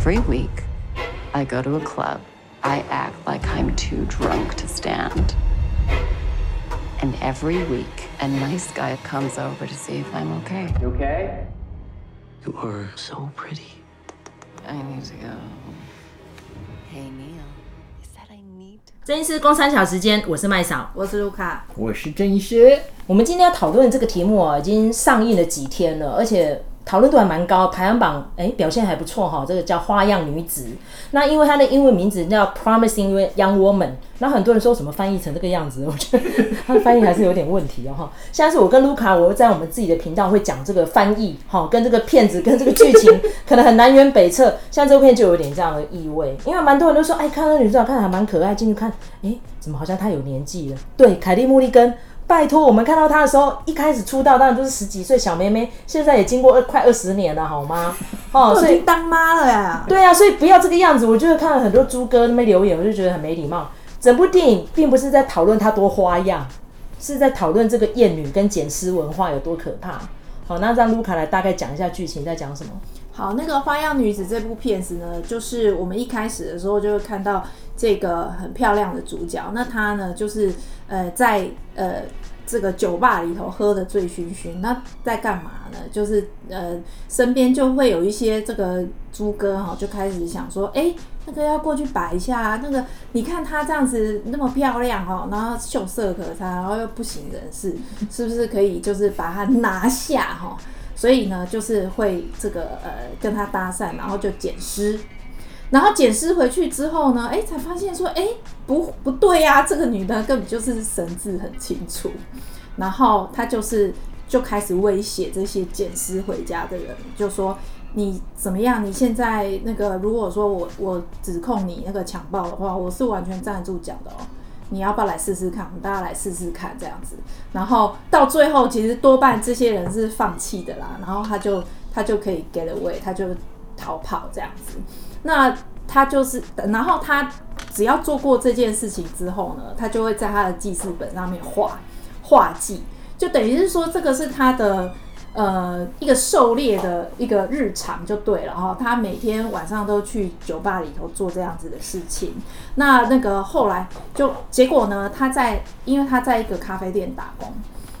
Every week, I go to a club. I act like I'm too drunk to stand. And every week, a nice guy comes over to see if I'm okay. You okay? You are so pretty. I need to go. Hey, Neil. You said I need to. 郑医师公三小时间，我是麦嫂，我是卢卡，我是郑医师。我们今天要讨论这个题目啊，已经上映了几天了，而且。 讨论度还蛮高，排行榜哎、表现还不错哈。这个叫《花样女子》，那因为它的英文名字叫《Promising Young Woman》，那很多人说什么翻译成这个样子，我觉得它的翻译还是有点问题哦哈。现在是我跟卢卡，我在我们自己的频道会讲这个翻译哈，跟这个片子跟这个剧情可能很南辕北辙，像这部片就有点这样的意味，因为蛮多人都说哎，看那女主角看着还蛮可爱，进去看哎、怎么好像她有年纪了？对，凯蒂·穆利根。拜托，我们看到她的时候，一开始出道当然都是十几岁小妹妹，现在也经过二快二十年了，好吗？哦，所以当妈了呀。对啊，所以不要这个样子。我就是看了很多猪哥那边留言，我就觉得很没礼貌。整部电影并不是在讨论她多花样，是在讨论这个艳女跟捡尸文化有多可怕。好，那让卢卡来大概讲一下剧情在讲什么。好，那个《花样女子》这部片子呢，就是我们一开始的时候就会看到这个很漂亮的主角，那她呢就是呃在呃。这个酒吧里头喝得醉醺醺，那在干嘛呢？就是呃，身边就会有一些这个猪哥哈，就开始想说，哎，那个要过去摆一下啊，那个你看她这样子那么漂亮哦，然后秀色可餐，然后又不省人事，是不是可以就是把她拿下哈？所以呢，就是会这个呃跟他搭讪，然后就捡尸。然后捡尸回去之后呢，哎，才发现说，哎，不不对呀，这个女的根本就是神志很清楚。然后她就是就开始威胁这些捡尸回家的人，就说你怎么样？你现在那个，如果说我我指控你那个强暴的话，我是完全站得住脚的哦。你要不要来试试看？我们大家来试试看这样子。然后到最后，其实多半这些人是放弃的啦。然后他就他就可以 get away，他就逃跑这样子。那他就是，然后他只要做过这件事情之后呢，他就会在他的记事本上面画画记，就等于是说这个是他的呃一个狩猎的一个日常就对了哈。他每天晚上都去酒吧里头做这样子的事情。那那个后来就结果呢，他在因为他在一个咖啡店打工，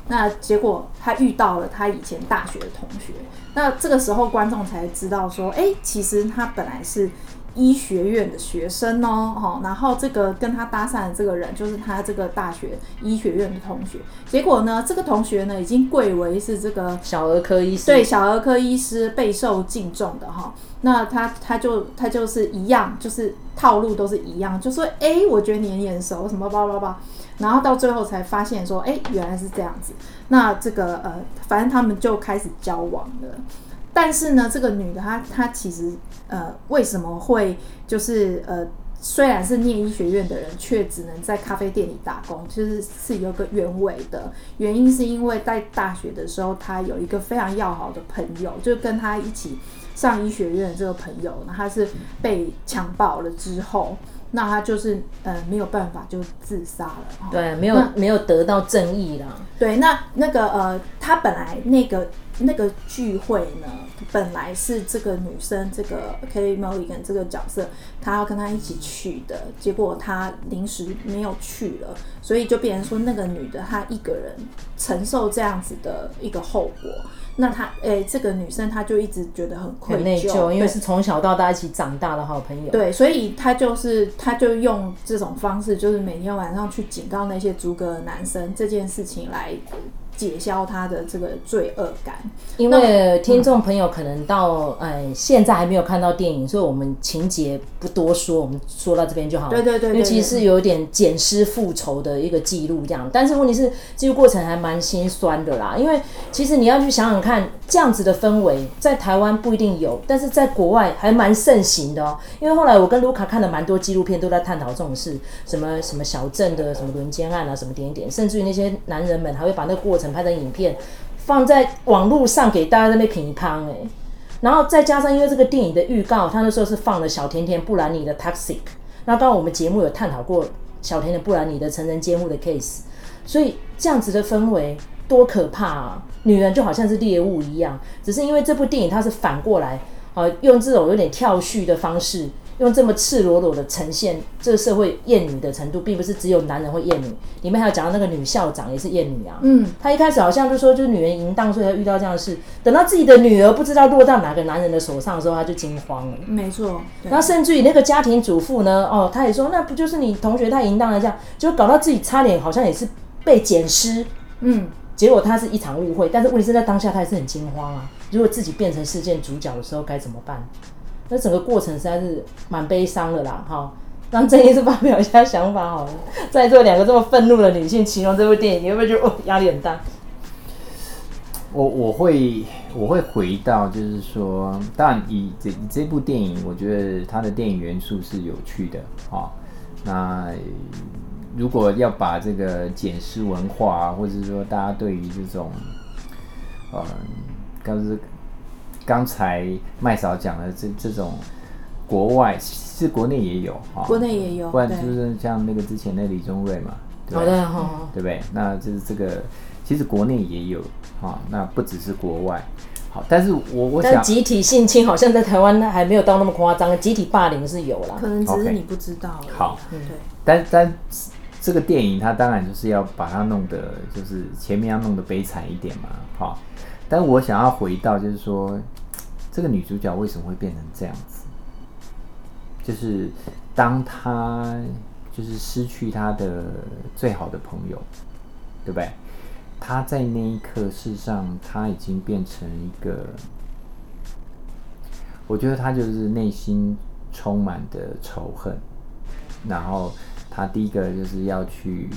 那结果他遇到了他以前大学的同学。那这个时候观众才知道说，哎，其实他本来是。医学院的学生哦，哈，然后这个跟他搭讪的这个人就是他这个大学医学院的同学。结果呢，这个同学呢已经贵为是这个小儿科医师，对，小儿科医师备受敬重的哈。那他他就他就是一样，就是套路都是一样，就说哎，我觉得你很眼熟，什么叭叭叭，然后到最后才发现说，哎，原来是这样子。那这个呃，反正他们就开始交往了。但是呢，这个女的她她其实呃为什么会就是呃虽然是念医学院的人，却只能在咖啡店里打工，其实是有个原委的。原因是因为在大学的时候，她有一个非常要好的朋友，就跟她一起上医学院的这个朋友，她是被强暴了之后，那他就是呃没有办法就自杀了。对，没有没有得到正义啦。对，那那个呃，他本来那个。那个聚会呢，本来是这个女生，这个 Kale Mulligan 这个角色，她要跟他一起去的，结果她临时没有去了，所以就变成说那个女的她一个人承受这样子的一个后果。那她，哎、欸，这个女生她就一直觉得很愧疚，很内疚，因为是从小到大一起长大的好朋友。对，所以她就是，她就用这种方式，就是每天晚上去警告那些逐格的男生这件事情来。解消他的这个罪恶感，因为听众朋友可能到哎、嗯、现在还没有看到电影，所以我们情节不多说，我们说到这边就好了。对对对，对，因为其实是有点捡尸复仇的一个记录这样，但是问题是记录过程还蛮心酸的啦。因为其实你要去想想看，这样子的氛围在台湾不一定有，但是在国外还蛮盛行的哦。因为后来我跟卢卡看了蛮多纪录片，都在探讨这种事，什么什么小镇的什么轮奸案啊，什么点点，甚至于那些男人们还会把那个过程。拍的影片放在网络上给大家在那边评判哎，然后再加上因为这个电影的预告，他那时候是放了小甜甜布兰妮的 Toxic，那刚刚我们节目有探讨过小甜甜布兰妮的成人监护的 case，所以这样子的氛围多可怕啊！女人就好像是猎物一样，只是因为这部电影它是反过来呃，用这种有点跳叙的方式。用这么赤裸裸的呈现这个社会厌女的程度，并不是只有男人会厌女，里面还有讲到那个女校长也是厌女啊。嗯，她一开始好像就说就是女人淫荡，所以她遇到这样的事。等到自己的女儿不知道落到哪个男人的手上的时候，她就惊慌了。没错。然后甚至于那个家庭主妇呢，哦，她也说那不就是你同学太淫荡了这样，就搞到自己差点好像也是被捡尸。嗯，结果她是一场误会，但是问题是在当下她还是很惊慌啊。如果自己变成事件主角的时候该怎么办？那整个过程实在是蛮悲伤的啦，哈，让郑医师发表一下想法好了。在座两个这么愤怒的女性，形容这部电影，你会不会觉得哦压力很大？我我会我会回到，就是说，当然以这以这部电影，我觉得它的电影元素是有趣的，哈。那如果要把这个捡尸文化，或者是说大家对于这种，呃，刚是。刚才麦嫂讲的这这种国外是国内也有啊，国内也有，不然就是像那个之前那李宗瑞嘛，好的好，对不对？那就是这个，其实国内也有啊，那不只是国外。好，但是我我想集体性侵好像在台湾还没有到那么夸张，集体霸凌是有啦，可能只是你不知道。好，对。但但这个电影它当然就是要把它弄得就是前面要弄得悲惨一点嘛，好。但我想要回到，就是说，这个女主角为什么会变成这样子？就是当她就是失去她的最好的朋友，对不对？她在那一刻，事实上她已经变成一个，我觉得她就是内心充满的仇恨。然后她第一个就是要去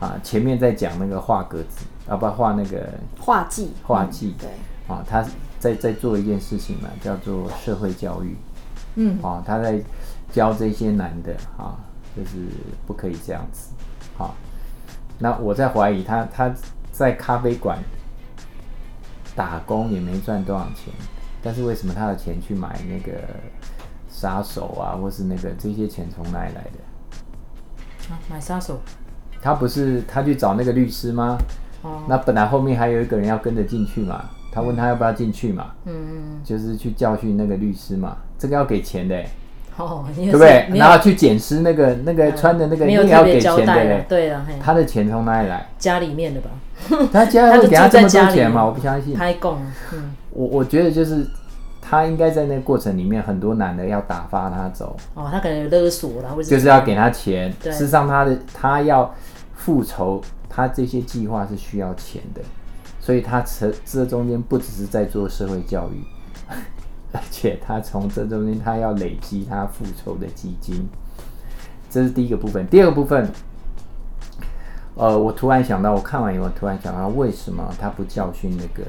啊，前面在讲那个画格子。啊，不画那个画技，画技、嗯，对，啊，他在在做一件事情嘛，叫做社会教育，嗯，啊，他在教这些男的，啊，就是不可以这样子，啊，那我在怀疑他他在咖啡馆打工也没赚多少钱，但是为什么他的钱去买那个杀手啊，或是那个这些钱从哪里来的？啊，买杀手？他不是他去找那个律师吗？哦那本来后面还有一个人要跟着进去嘛，他问他要不要进去嘛，嗯，就是去教训那个律师嘛，这个要给钱的，哦，对不对？然后去捡尸那个那个穿的那个，也要给钱的，对了，他的钱从哪里来？家里面的吧，他家里给他这么多钱嘛？我不相信。开供，嗯，我我觉得就是他应该在那个过程里面，很多男的要打发他走，哦，他可能勒索了，或者就是要给他钱，事实上他的他要复仇。他这些计划是需要钱的，所以他这这中间不只是在做社会教育，而且他从这中间他要累积他复仇的基金，这是第一个部分。第二个部分，呃，我突然想到，我看完以后突然想到，为什么他不教训那个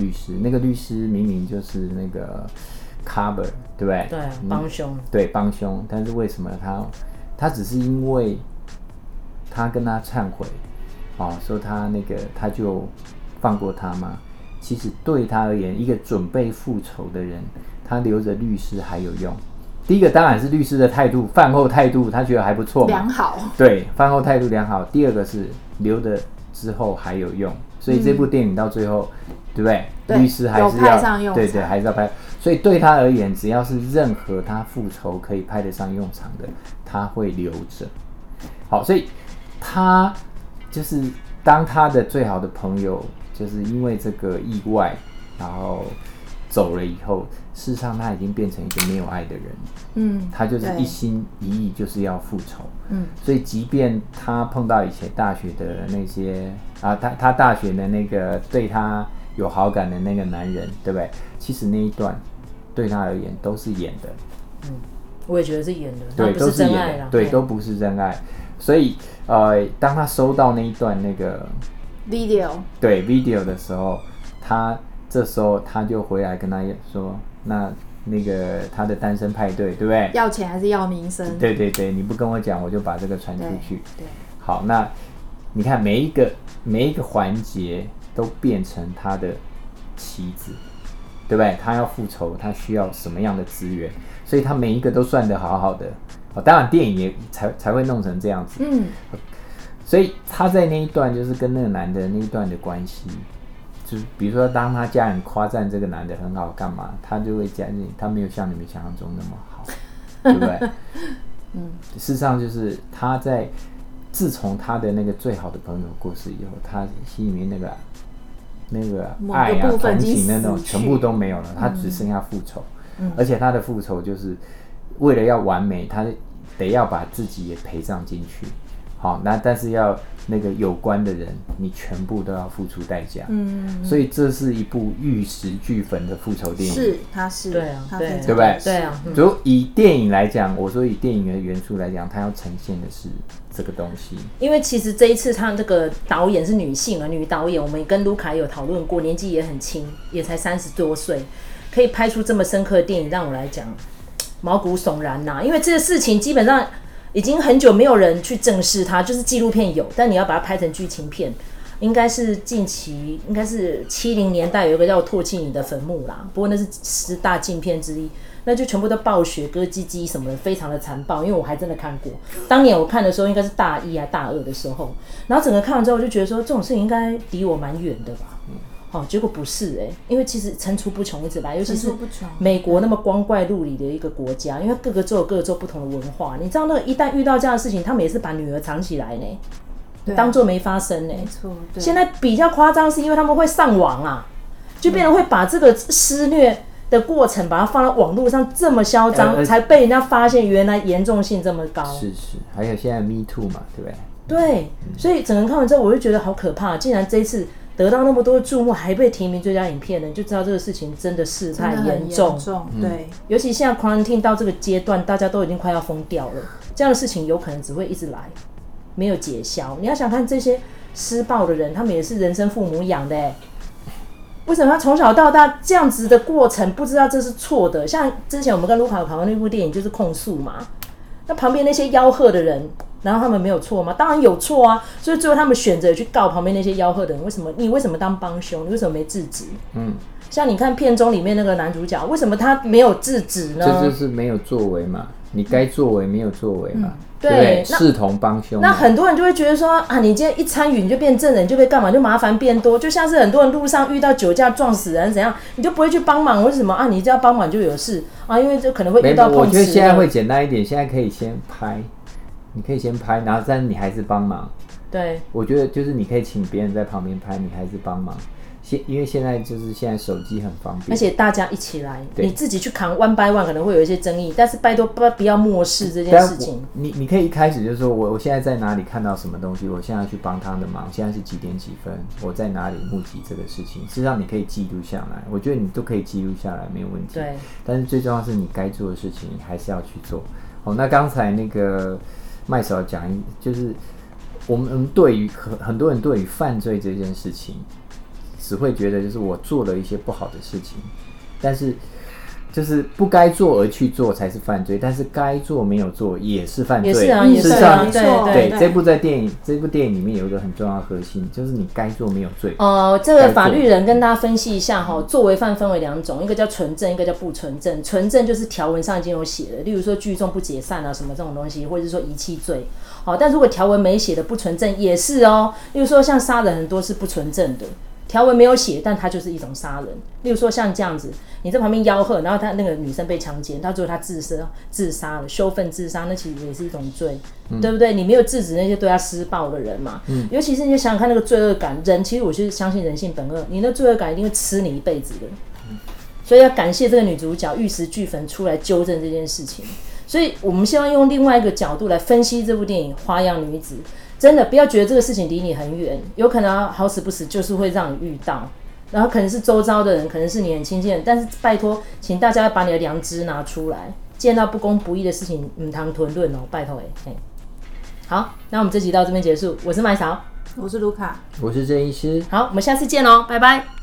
律师？那个律师明明就是那个 cover，对不对？对，帮凶。对，帮凶。但是为什么他他只是因为他跟他忏悔？哦，说他那个他就放过他吗？其实对他而言，一个准备复仇的人，他留着律师还有用。第一个当然是律师的态度，饭后态度他觉得还不错，良好。对，饭后态度良好。第二个是留的之后还有用，所以这部电影到最后，嗯、对不对？对，律师还是要对对，还是要拍。所以对他而言，只要是任何他复仇可以派得上用场的，他会留着。好，所以他。就是当他的最好的朋友，就是因为这个意外，然后走了以后，事实上他已经变成一个没有爱的人。嗯，他就是一心一意就是要复仇。嗯，所以即便他碰到以前大学的那些啊，他他大学的那个对他有好感的那个男人，对不对？其实那一段对他而言都是演的。嗯，我也觉得是演的，对，都是演的，对，都不是真爱。所以，呃，当他收到那一段那个 video，对 video 的时候，他这时候他就回来跟他说：“那那个他的单身派对，对不对？要钱还是要名声？对对对，你不跟我讲，我就把这个传出去。对，对好，那你看每一个每一个环节都变成他的棋子，对不对？他要复仇，他需要什么样的资源？所以他每一个都算得好好的。”哦，当然电影也才才会弄成这样子。嗯，所以他在那一段就是跟那个男的那一段的关系，就是比如说，当他家人夸赞这个男的很好，干嘛，他就会讲你，他没有像你们想象中那么好，对不对？嗯，事实上就是他在自从他的那个最好的朋友过世以后，他心里面那个那个爱啊、同情的那种全部都没有了，他只剩下复仇。嗯，而且他的复仇就是为了要完美，他得要把自己也陪葬进去。好，那但是要那个有关的人，你全部都要付出代价。嗯，所以这是一部玉石俱焚的复仇电影。是，它是对啊，对，对不对？对啊。就以电影来讲，我说以电影的元素来讲，它要呈现的是这个东西。因为其实这一次他这个导演是女性啊，女导演，我们跟卢卡有讨论过，年纪也很轻，也才三十多岁，可以拍出这么深刻的电影，让我来讲毛骨悚然呐、啊。因为这个事情基本上。已经很久没有人去正视它，就是纪录片有，但你要把它拍成剧情片，应该是近期，应该是七零年代有一个叫《唾弃你的坟墓》啦。不过那是十大禁片之一，那就全部都爆血、割鸡鸡什么的，非常的残暴。因为我还真的看过，当年我看的时候应该是大一啊大二的时候，然后整个看完之后，我就觉得说这种事情应该离我蛮远的吧。哦，结果不是哎、欸，因为其实层出不穷一直来，尤其是美国那么光怪陆离的一个国家，因为各个州有各个州不同的文化。你知道，那个一旦遇到这样的事情，他们也是把女儿藏起来呢，啊、当做没发生呢。没错，现在比较夸张，是因为他们会上网啊，就变成会把这个施虐的过程，把它放到网络上，这么嚣张、呃，才被人家发现，原来严重性这么高。是是，还有现在 Me Too 嘛，对不对？对，所以整个看完之后，我就觉得好可怕，竟然这一次。得到那么多的注目，还被提名最佳影片呢，就知道这个事情真的事态严重。重。对，尤其现在 quarantine 到这个阶段，大家都已经快要疯掉了。这样的事情有可能只会一直来，没有解消。你要想看这些施暴的人，他们也是人生父母养的，哎，为什么他从小到大这样子的过程，不知道这是错的？像之前我们跟卢卡有讨论那部电影，就是控诉嘛。那旁边那些吆喝的人。然后他们没有错吗？当然有错啊！所以最后他们选择去告旁边那些吆喝的人。为什么？你为什么当帮凶？你为什么没制止？嗯，像你看片中里面那个男主角，为什么他没有制止呢？这就是没有作为嘛，你该作为没有作为嘛，对，视同帮凶。那很多人就会觉得说啊，你今天一参与你就变证人，就被干嘛？就麻烦变多，就像是很多人路上遇到酒驾撞死人怎样，你就不会去帮忙？为什么啊？你只要帮忙就有事啊？因为这可能会遇到碰瓷。我觉得现在会简单一点，现在可以先拍。你可以先拍，然后但是你还是帮忙。对，我觉得就是你可以请别人在旁边拍，你还是帮忙。现因为现在就是现在手机很方便，而且大家一起来，你自己去扛 one by one 可能会有一些争议，但是拜托不不要漠视这件事情。你你可以一开始就是说我我现在在哪里看到什么东西，我现在去帮他的忙。现在是几点几分？我在哪里目击这个事情？事实上你可以记录下来，我觉得你都可以记录下来，没有问题。对，但是最重要是你该做的事情，你还是要去做。好，那刚才那个。麦嫂讲，就是我们对于很很多人对于犯罪这件事情，只会觉得就是我做了一些不好的事情，但是。就是不该做而去做才是犯罪，但是该做没有做也是犯罪。也是啊，也是啊，对对对。这部在电影这部电影里面有一个很重要的核心，就是你该做没有罪。哦、呃，这个法律人跟大家分析一下哈，作为犯分为两种，一个叫纯正，一个叫不纯正。纯正就是条文上已经有写的，例如说聚众不解散啊什么这种东西，或者是说遗弃罪。好，但如果条文没写的不纯正也是哦，例如说像杀人很多是不纯正的。条文没有写，但它就是一种杀人。例如说像这样子，你在旁边吆喝，然后他那个女生被强奸，到最后她自杀自杀了，羞愤自杀，那其实也是一种罪，嗯，对不对？你没有制止那些对她施暴的人嘛，嗯，尤其是你想想看那个罪恶感，人其实我是相信人性本恶，你那罪恶感一定会吃你一辈子的。所以要感谢这个女主角玉石俱焚出来纠正这件事情。所以我们希望用另外一个角度来分析这部电影《花样女子》。真的不要觉得这个事情离你很远，有可能好死不死就是会让你遇到，然后可能是周遭的人，可能是你很亲近的人，但是拜托，请大家要把你的良知拿出来，见到不公不义的事情，嗯谈吞论哦，拜托哎嘿。好，那我们这集到这边结束，我是麦嫂，我是卢卡，我是郑医师，好，我们下次见喽，拜拜。